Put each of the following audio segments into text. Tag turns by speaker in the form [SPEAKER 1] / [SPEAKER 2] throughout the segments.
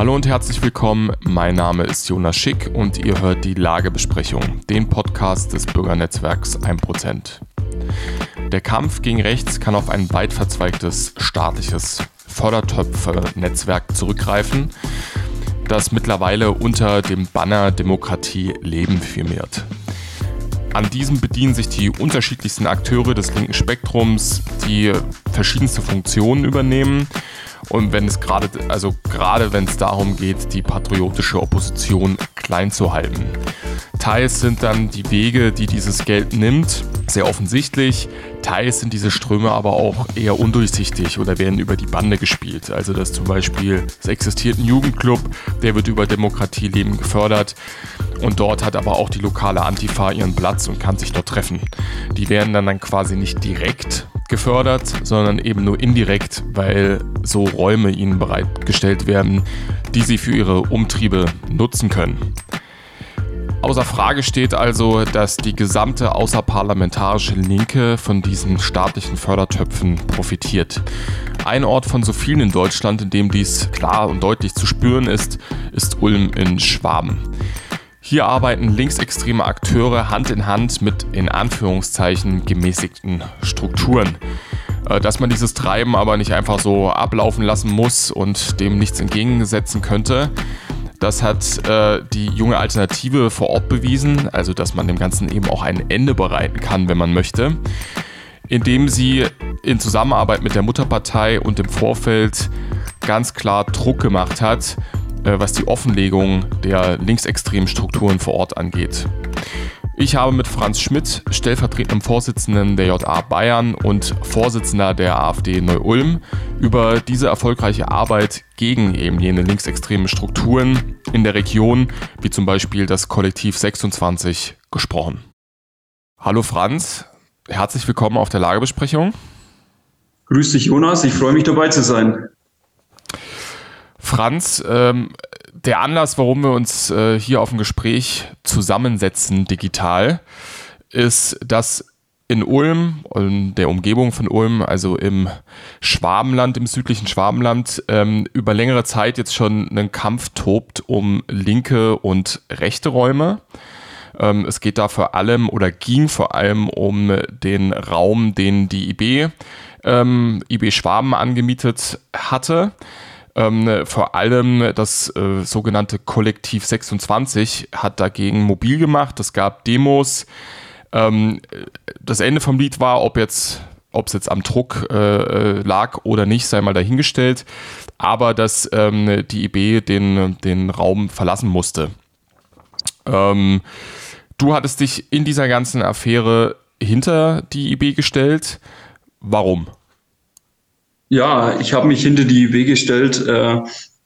[SPEAKER 1] Hallo und herzlich willkommen. Mein Name ist Jonas Schick und ihr hört die Lagebesprechung, den Podcast des Bürgernetzwerks 1%. Der Kampf gegen rechts kann auf ein weit verzweigtes staatliches Fördertöpfe-Netzwerk zurückgreifen, das mittlerweile unter dem Banner Demokratie Leben firmiert. An diesem bedienen sich die unterschiedlichsten Akteure des linken Spektrums, die verschiedenste Funktionen übernehmen und wenn es gerade, also gerade wenn es darum geht, die patriotische Opposition klein zu halten. Teils sind dann die Wege, die dieses Geld nimmt, sehr offensichtlich. Teils sind diese Ströme aber auch eher undurchsichtig oder werden über die Bande gespielt. Also dass zum Beispiel es existiert ein Jugendclub, der wird über Demokratieleben gefördert und dort hat aber auch die lokale Antifa ihren Platz und kann sich dort treffen. Die werden dann, dann quasi nicht direkt gefördert, sondern eben nur indirekt, weil so Räume ihnen bereitgestellt werden, die sie für ihre Umtriebe nutzen können. Außer Frage steht also, dass die gesamte außerparlamentarische Linke von diesen staatlichen Fördertöpfen profitiert. Ein Ort von so vielen in Deutschland, in dem dies klar und deutlich zu spüren ist, ist Ulm in Schwaben. Hier arbeiten linksextreme Akteure Hand in Hand mit in Anführungszeichen gemäßigten Strukturen. Äh, dass man dieses Treiben aber nicht einfach so ablaufen lassen muss und dem nichts entgegensetzen könnte, das hat äh, die junge Alternative vor Ort bewiesen, also dass man dem Ganzen eben auch ein Ende bereiten kann, wenn man möchte, indem sie in Zusammenarbeit mit der Mutterpartei und im Vorfeld ganz klar Druck gemacht hat, was die Offenlegung der linksextremen Strukturen vor Ort angeht. Ich habe mit Franz Schmidt, stellvertretendem Vorsitzenden der JA Bayern und Vorsitzender der AfD Neu-Ulm, über diese erfolgreiche Arbeit gegen eben jene linksextremen Strukturen in der Region, wie zum Beispiel das Kollektiv 26, gesprochen. Hallo Franz, herzlich willkommen auf der Lagebesprechung.
[SPEAKER 2] Grüß dich Jonas, ich freue mich dabei zu sein.
[SPEAKER 1] Franz, ähm, der Anlass, warum wir uns äh, hier auf ein Gespräch zusammensetzen digital, ist, dass in Ulm und der Umgebung von Ulm, also im Schwabenland, im südlichen Schwabenland, ähm, über längere Zeit jetzt schon ein Kampf tobt um linke und rechte Räume. Ähm, es geht da vor allem oder ging vor allem um den Raum, den die IB, ähm, IB Schwaben angemietet hatte. Ähm, vor allem das äh, sogenannte Kollektiv 26 hat dagegen mobil gemacht. Es gab Demos. Ähm, das Ende vom Lied war, ob jetzt ob es jetzt am Druck äh, äh lag oder nicht, sei mal dahingestellt, aber dass ähm, die IB den, den Raum verlassen musste. Ähm, du hattest dich in dieser ganzen Affäre hinter die IB gestellt. Warum?
[SPEAKER 2] Ja, ich habe mich hinter die IB gestellt äh,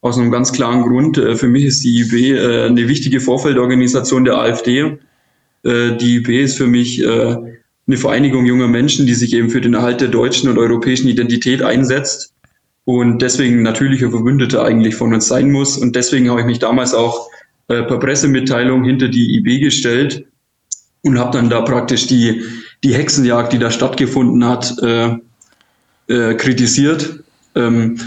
[SPEAKER 2] aus einem ganz klaren Grund. Äh, für mich ist die IB äh, eine wichtige Vorfeldorganisation der AfD. Äh, die IB ist für mich äh, eine Vereinigung junger Menschen, die sich eben für den Erhalt der deutschen und europäischen Identität einsetzt und deswegen natürlicher Verbündeter eigentlich von uns sein muss. Und deswegen habe ich mich damals auch äh, per Pressemitteilung hinter die IB gestellt und habe dann da praktisch die, die Hexenjagd, die da stattgefunden hat, äh, kritisiert. Ähm,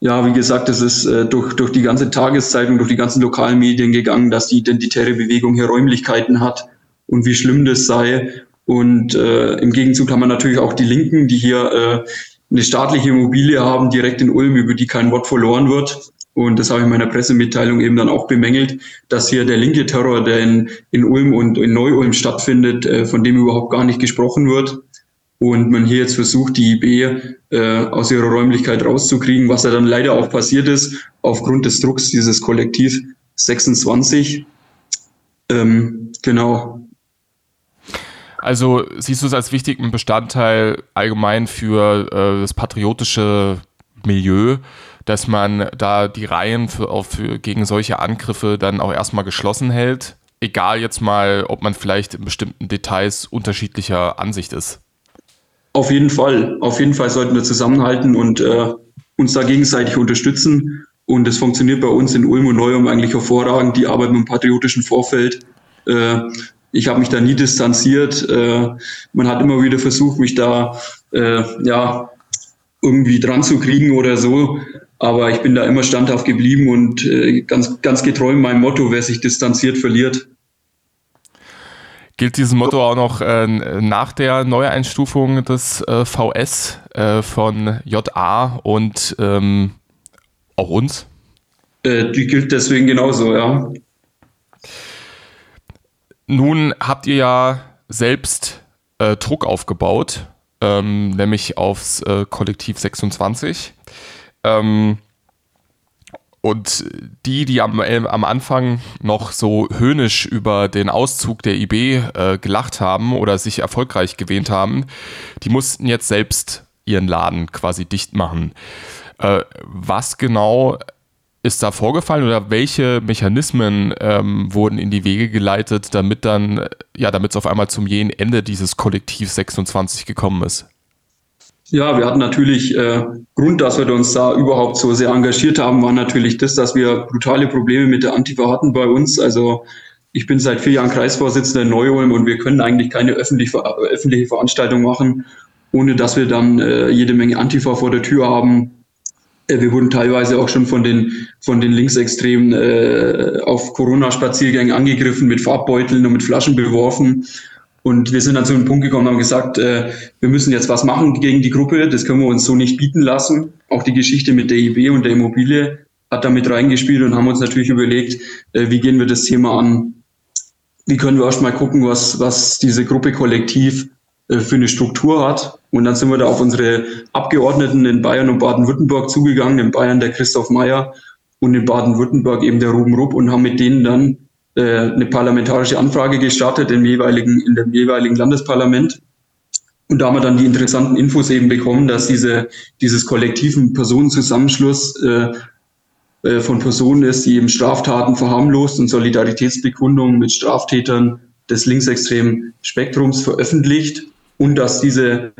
[SPEAKER 2] ja, wie gesagt, es ist äh, durch, durch die ganze Tageszeitung, durch die ganzen lokalen Medien gegangen, dass die identitäre Bewegung hier Räumlichkeiten hat und wie schlimm das sei. Und äh, im Gegenzug haben wir natürlich auch die Linken, die hier äh, eine staatliche Immobilie haben, direkt in Ulm, über die kein Wort verloren wird. Und das habe ich in meiner Pressemitteilung eben dann auch bemängelt, dass hier der linke Terror, der in, in Ulm und in Neu-Ulm stattfindet, äh, von dem überhaupt gar nicht gesprochen wird und man hier jetzt versucht, die IB äh, aus ihrer Räumlichkeit rauszukriegen, was ja dann leider auch passiert ist, aufgrund des Drucks dieses Kollektiv 26. Ähm, genau.
[SPEAKER 1] Also siehst du es als wichtigen Bestandteil allgemein für äh, das patriotische Milieu, dass man da die Reihen für, auch für, gegen solche Angriffe dann auch erstmal geschlossen hält? Egal jetzt mal, ob man vielleicht in bestimmten Details unterschiedlicher Ansicht ist.
[SPEAKER 2] Auf jeden Fall. Auf jeden Fall sollten wir zusammenhalten und äh, uns da gegenseitig unterstützen. Und es funktioniert bei uns in Ulm und Neum eigentlich hervorragend, die Arbeit mit dem patriotischen Vorfeld. Äh, ich habe mich da nie distanziert. Äh, man hat immer wieder versucht, mich da äh, ja, irgendwie dran zu kriegen oder so. Aber ich bin da immer standhaft geblieben und äh, ganz, ganz getreu meinem Motto, wer sich distanziert, verliert.
[SPEAKER 1] Gilt dieses Motto auch noch äh, nach der Neueinstufung des äh, VS äh, von JA und ähm, auch uns?
[SPEAKER 2] Äh, die gilt deswegen genauso, ja.
[SPEAKER 1] Nun habt ihr ja selbst äh, Druck aufgebaut, ähm, nämlich aufs äh, Kollektiv 26. Ähm, und die, die am, äh, am Anfang noch so höhnisch über den Auszug der IB äh, gelacht haben oder sich erfolgreich gewähnt haben, die mussten jetzt selbst ihren Laden quasi dicht machen. Äh, was genau ist da vorgefallen oder welche Mechanismen ähm, wurden in die Wege geleitet, damit dann, ja, damit es auf einmal zum jähen Ende dieses Kollektiv 26 gekommen ist?
[SPEAKER 2] Ja, wir hatten natürlich äh, Grund, dass wir uns da überhaupt so sehr engagiert haben, war natürlich das, dass wir brutale Probleme mit der Antifa hatten bei uns. Also ich bin seit vier Jahren Kreisvorsitzender in Neu-Ulm und wir können eigentlich keine öffentliche, öffentliche Veranstaltung machen, ohne dass wir dann äh, jede Menge Antifa vor der Tür haben äh, wir wurden teilweise auch schon von den, von den Linksextremen äh, auf Corona-Spaziergängen angegriffen, mit Farbbeuteln und mit Flaschen beworfen. Und wir sind dann zu einem Punkt gekommen und haben gesagt, äh, wir müssen jetzt was machen gegen die Gruppe. Das können wir uns so nicht bieten lassen. Auch die Geschichte mit der IB und der Immobilie hat da mit reingespielt und haben uns natürlich überlegt, äh, wie gehen wir das Thema an? Wie können wir erst mal gucken, was, was diese Gruppe kollektiv äh, für eine Struktur hat. Und dann sind wir da auf unsere Abgeordneten in Bayern und Baden-Württemberg zugegangen. In Bayern der Christoph Meyer und in Baden-Württemberg eben der Ruben Rupp und haben mit denen dann eine parlamentarische Anfrage gestartet im jeweiligen, in dem jeweiligen Landesparlament. Und da haben wir dann die interessanten Infos eben bekommen, dass diese, dieses kollektiven Personenzusammenschluss äh, äh, von Personen ist, die eben Straftaten verharmlost und Solidaritätsbekundungen mit Straftätern des linksextremen Spektrums veröffentlicht und dass diese,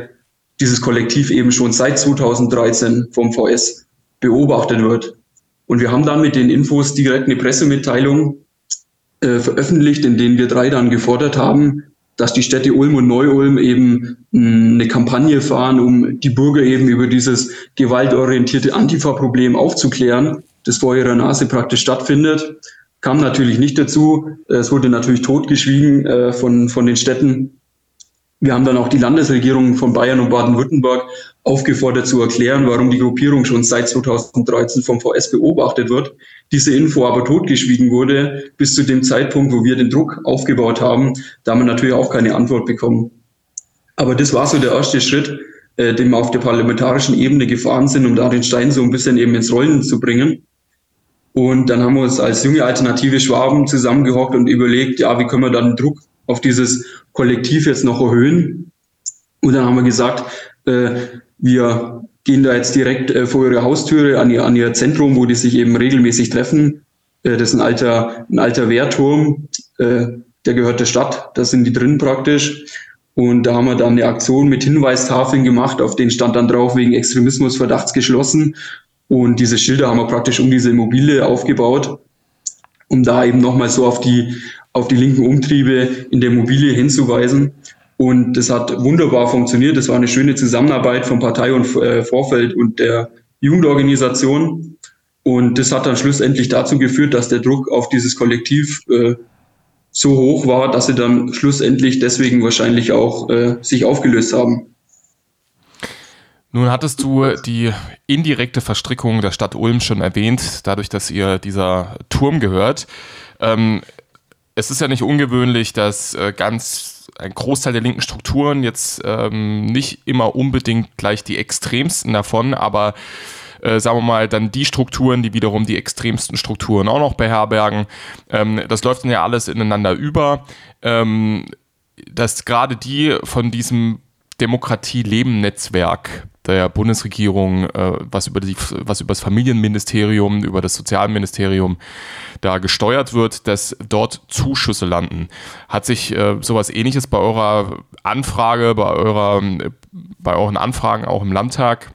[SPEAKER 2] dieses Kollektiv eben schon seit 2013 vom VS beobachtet wird. Und wir haben dann mit den Infos direkt eine Pressemitteilung äh, veröffentlicht, in denen wir drei dann gefordert haben, dass die Städte Ulm und Neu-Ulm eben hm, eine Kampagne fahren, um die Bürger eben über dieses gewaltorientierte Antifa-Problem aufzuklären, das vor ihrer Nase praktisch stattfindet. Kam natürlich nicht dazu. Es wurde natürlich totgeschwiegen äh, von, von den Städten. Wir haben dann auch die Landesregierung von Bayern und Baden-Württemberg aufgefordert zu erklären, warum die Gruppierung schon seit 2013 vom VS beobachtet wird. Diese Info aber totgeschwiegen wurde bis zu dem Zeitpunkt, wo wir den Druck aufgebaut haben. Da haben wir natürlich auch keine Antwort bekommen. Aber das war so der erste Schritt, äh, den wir auf der parlamentarischen Ebene gefahren sind, um da den Stein so ein bisschen eben ins Rollen zu bringen. Und dann haben wir uns als junge Alternative Schwaben zusammengehockt und überlegt, ja, wie können wir dann Druck auf dieses Kollektiv jetzt noch erhöhen. Und dann haben wir gesagt, äh, wir gehen da jetzt direkt äh, vor ihre Haustüre an ihr, an ihr Zentrum, wo die sich eben regelmäßig treffen. Äh, das ist ein alter, ein alter Wehrturm, äh, der gehört der Stadt, da sind die drin praktisch. Und da haben wir dann eine Aktion mit Hinweistafeln gemacht, auf denen stand dann drauf, wegen Extremismusverdachts geschlossen. Und diese Schilder haben wir praktisch um diese Immobilie aufgebaut, um da eben nochmal so auf die, auf die linken Umtriebe in der Immobilie hinzuweisen. Und das hat wunderbar funktioniert. Das war eine schöne Zusammenarbeit von Partei und äh, Vorfeld und der Jugendorganisation. Und das hat dann schlussendlich dazu geführt, dass der Druck auf dieses Kollektiv äh, so hoch war, dass sie dann schlussendlich deswegen wahrscheinlich auch äh, sich aufgelöst haben.
[SPEAKER 1] Nun hattest du die indirekte Verstrickung der Stadt Ulm schon erwähnt, dadurch, dass ihr dieser Turm gehört. Ähm, es ist ja nicht ungewöhnlich, dass äh, ganz ein Großteil der linken Strukturen jetzt ähm, nicht immer unbedingt gleich die extremsten davon, aber äh, sagen wir mal, dann die Strukturen, die wiederum die extremsten Strukturen auch noch beherbergen. Ähm, das läuft dann ja alles ineinander über. Ähm, dass gerade die von diesem Demokratie-Leben-Netzwerk der Bundesregierung, äh, was, über die, was über das Familienministerium, über das Sozialministerium da gesteuert wird, dass dort Zuschüsse landen. Hat sich äh, sowas ähnliches bei eurer Anfrage, bei, eurer, bei euren Anfragen auch im Landtag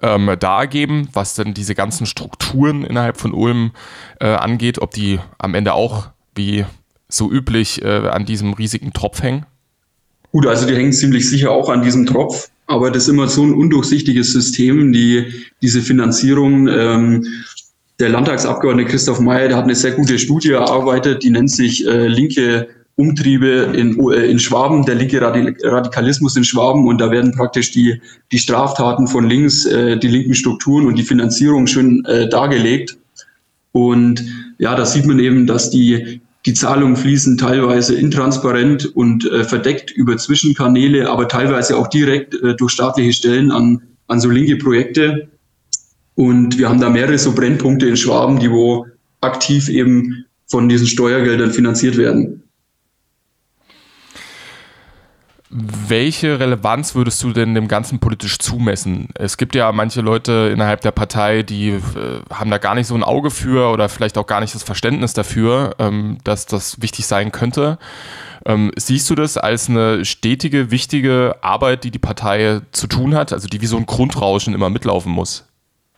[SPEAKER 1] ähm, da ergeben, was denn diese ganzen Strukturen innerhalb von Ulm äh, angeht, ob die am Ende auch wie so üblich äh, an diesem riesigen Tropf hängen?
[SPEAKER 2] Gut, also die hängen ziemlich sicher auch an diesem Tropf. aber das ist immer so ein undurchsichtiges System, die, diese Finanzierung. Ähm, der Landtagsabgeordnete Christoph Mayer, der hat eine sehr gute Studie erarbeitet, die nennt sich äh, Linke Umtriebe in, äh, in Schwaben, der linke Radikalismus in Schwaben und da werden praktisch die, die Straftaten von links, äh, die linken Strukturen und die Finanzierung schön äh, dargelegt. Und ja, da sieht man eben, dass die, die Zahlungen fließen teilweise intransparent und äh, verdeckt über Zwischenkanäle, aber teilweise auch direkt äh, durch staatliche Stellen an, an so linke Projekte. Und wir haben da mehrere so Brennpunkte in Schwaben, die wo aktiv eben von diesen Steuergeldern finanziert werden.
[SPEAKER 1] Welche Relevanz würdest du denn dem Ganzen politisch zumessen? Es gibt ja manche Leute innerhalb der Partei, die äh, haben da gar nicht so ein Auge für oder vielleicht auch gar nicht das Verständnis dafür, ähm, dass das wichtig sein könnte. Ähm, siehst du das als eine stetige, wichtige Arbeit, die die Partei zu tun hat, also die wie so ein Grundrauschen immer mitlaufen muss?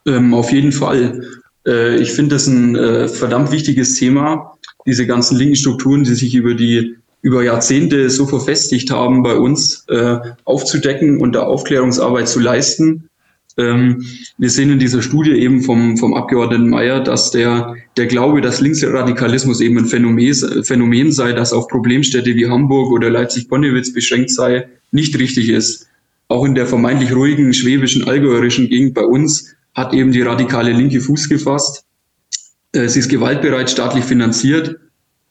[SPEAKER 2] Ähm, auf jeden Fall. Äh, ich finde das ein äh, verdammt wichtiges Thema, diese ganzen linken Strukturen, die sich über die über Jahrzehnte so verfestigt haben, bei uns äh, aufzudecken und da Aufklärungsarbeit zu leisten. Ähm, wir sehen in dieser Studie eben vom, vom Abgeordneten Mayer, dass der, der Glaube, dass Linksradikalismus eben ein Phänomen, Phänomen sei, das auf Problemstädte wie Hamburg oder Leipzig-Ponnewitz beschränkt sei, nicht richtig ist. Auch in der vermeintlich ruhigen schwäbischen, allgäuerischen Gegend bei uns hat eben die radikale Linke Fuß gefasst. Äh, sie ist gewaltbereit, staatlich finanziert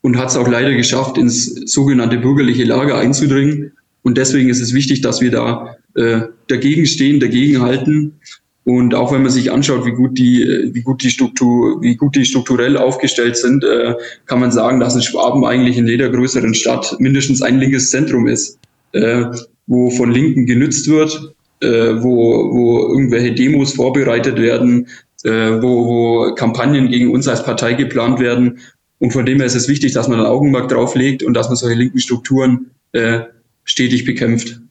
[SPEAKER 2] und hat es auch leider geschafft, ins sogenannte bürgerliche Lager einzudringen. Und deswegen ist es wichtig, dass wir da äh, dagegen stehen, dagegen halten. Und auch wenn man sich anschaut, wie gut die, wie gut die Struktur, wie gut die strukturell aufgestellt sind, äh, kann man sagen, dass in Schwaben eigentlich in jeder größeren Stadt mindestens ein linkes Zentrum ist, äh, wo von Linken genützt wird, äh, wo, wo irgendwelche Demos vorbereitet werden, äh, wo, wo Kampagnen gegen uns als Partei geplant werden und von dem her ist es wichtig, dass man ein Augenmerk drauf legt und dass man solche linken Strukturen äh, stetig bekämpft.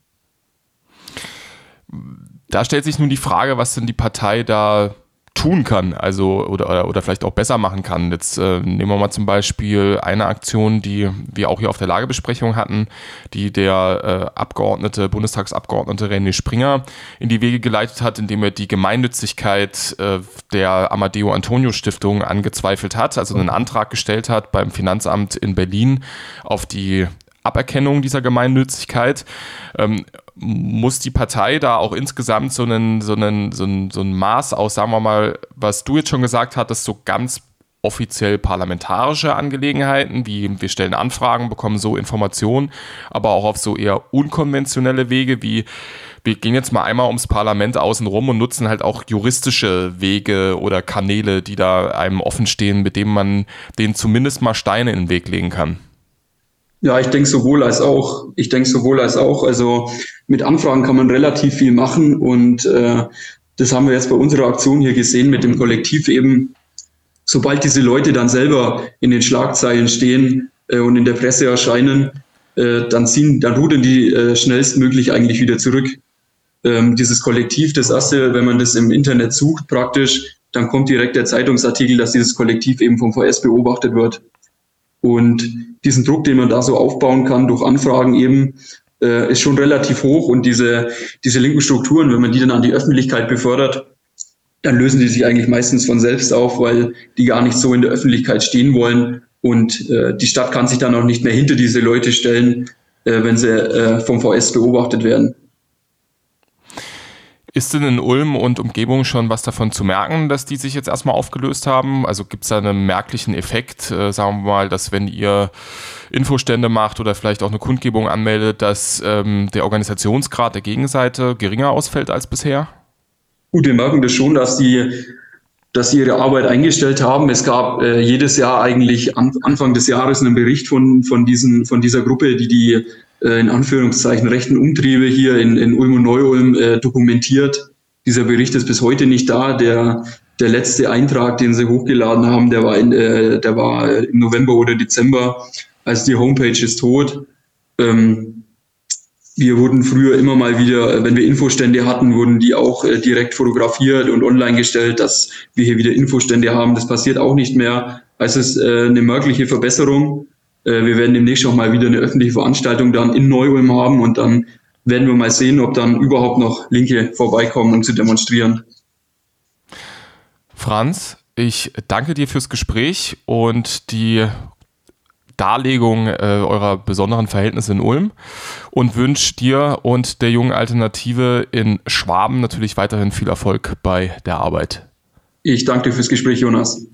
[SPEAKER 1] Da stellt sich nun die Frage, was denn die Partei da tun kann, also oder, oder, oder vielleicht auch besser machen kann. Jetzt äh, nehmen wir mal zum Beispiel eine Aktion, die wir auch hier auf der Lagebesprechung hatten, die der äh, Abgeordnete, Bundestagsabgeordnete René Springer in die Wege geleitet hat, indem er die Gemeinnützigkeit äh, der Amadeo Antonio Stiftung angezweifelt hat, also einen Antrag gestellt hat beim Finanzamt in Berlin auf die Aberkennung dieser Gemeinnützigkeit. Ähm, muss die Partei da auch insgesamt so einen, so, einen, so, ein, so ein Maß aus, sagen wir mal, was du jetzt schon gesagt hattest, so ganz offiziell parlamentarische Angelegenheiten, wie wir stellen Anfragen, bekommen so Informationen, aber auch auf so eher unkonventionelle Wege, wie wir gehen jetzt mal einmal ums Parlament außenrum und nutzen halt auch juristische Wege oder Kanäle, die da einem offen stehen, mit denen man denen zumindest mal Steine in den Weg legen kann.
[SPEAKER 2] Ja, ich denke sowohl als auch. Ich denke sowohl als auch. Also mit Anfragen kann man relativ viel machen und äh, das haben wir jetzt bei unserer Aktion hier gesehen mit dem Kollektiv eben. Sobald diese Leute dann selber in den Schlagzeilen stehen äh, und in der Presse erscheinen, äh, dann ziehen, dann rudern die äh, schnellstmöglich eigentlich wieder zurück. Ähm, dieses Kollektiv, das erste, wenn man das im Internet sucht, praktisch, dann kommt direkt der Zeitungsartikel, dass dieses Kollektiv eben vom VS beobachtet wird. Und diesen Druck, den man da so aufbauen kann durch Anfragen eben, äh, ist schon relativ hoch. Und diese, diese linken Strukturen, wenn man die dann an die Öffentlichkeit befördert, dann lösen die sich eigentlich meistens von selbst auf, weil die gar nicht so in der Öffentlichkeit stehen wollen. Und äh, die Stadt kann sich dann auch nicht mehr hinter diese Leute stellen, äh, wenn sie äh, vom VS beobachtet werden.
[SPEAKER 1] Ist denn in Ulm und Umgebung schon was davon zu merken, dass die sich jetzt erstmal aufgelöst haben? Also gibt es da einen merklichen Effekt, äh, sagen wir mal, dass wenn ihr Infostände macht oder vielleicht auch eine Kundgebung anmeldet, dass ähm, der Organisationsgrad der Gegenseite geringer ausfällt als bisher?
[SPEAKER 2] Gut, wir merken das schon, dass die dass sie ihre Arbeit eingestellt haben. Es gab äh, jedes Jahr eigentlich an, Anfang des Jahres einen Bericht von, von, diesen, von dieser Gruppe, die die äh, in Anführungszeichen rechten Umtriebe hier in, in Ulm und Neu-Ulm äh, dokumentiert. Dieser Bericht ist bis heute nicht da. Der, der letzte Eintrag, den sie hochgeladen haben, der war, in, äh, der war im November oder Dezember, als die Homepage ist tot. Ähm, wir wurden früher immer mal wieder, wenn wir Infostände hatten, wurden die auch äh, direkt fotografiert und online gestellt, dass wir hier wieder Infostände haben. Das passiert auch nicht mehr. Also es ist äh, eine mögliche Verbesserung. Äh, wir werden demnächst auch mal wieder eine öffentliche Veranstaltung dann in Neu-Ulm haben und dann werden wir mal sehen, ob dann überhaupt noch Linke vorbeikommen, um zu demonstrieren.
[SPEAKER 1] Franz, ich danke dir fürs Gespräch und die Darlegung äh, eurer besonderen Verhältnisse in Ulm und wünsche dir und der jungen Alternative in Schwaben natürlich weiterhin viel Erfolg bei der Arbeit.
[SPEAKER 2] Ich danke dir fürs Gespräch, Jonas.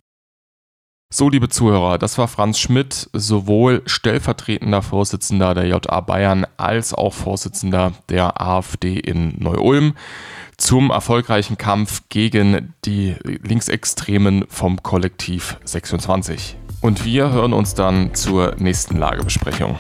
[SPEAKER 1] So, liebe Zuhörer, das war Franz Schmidt, sowohl stellvertretender Vorsitzender der JA Bayern als auch Vorsitzender der AfD in Neu-Ulm zum erfolgreichen Kampf gegen die Linksextremen vom Kollektiv 26. Und wir hören uns dann zur nächsten Lagebesprechung.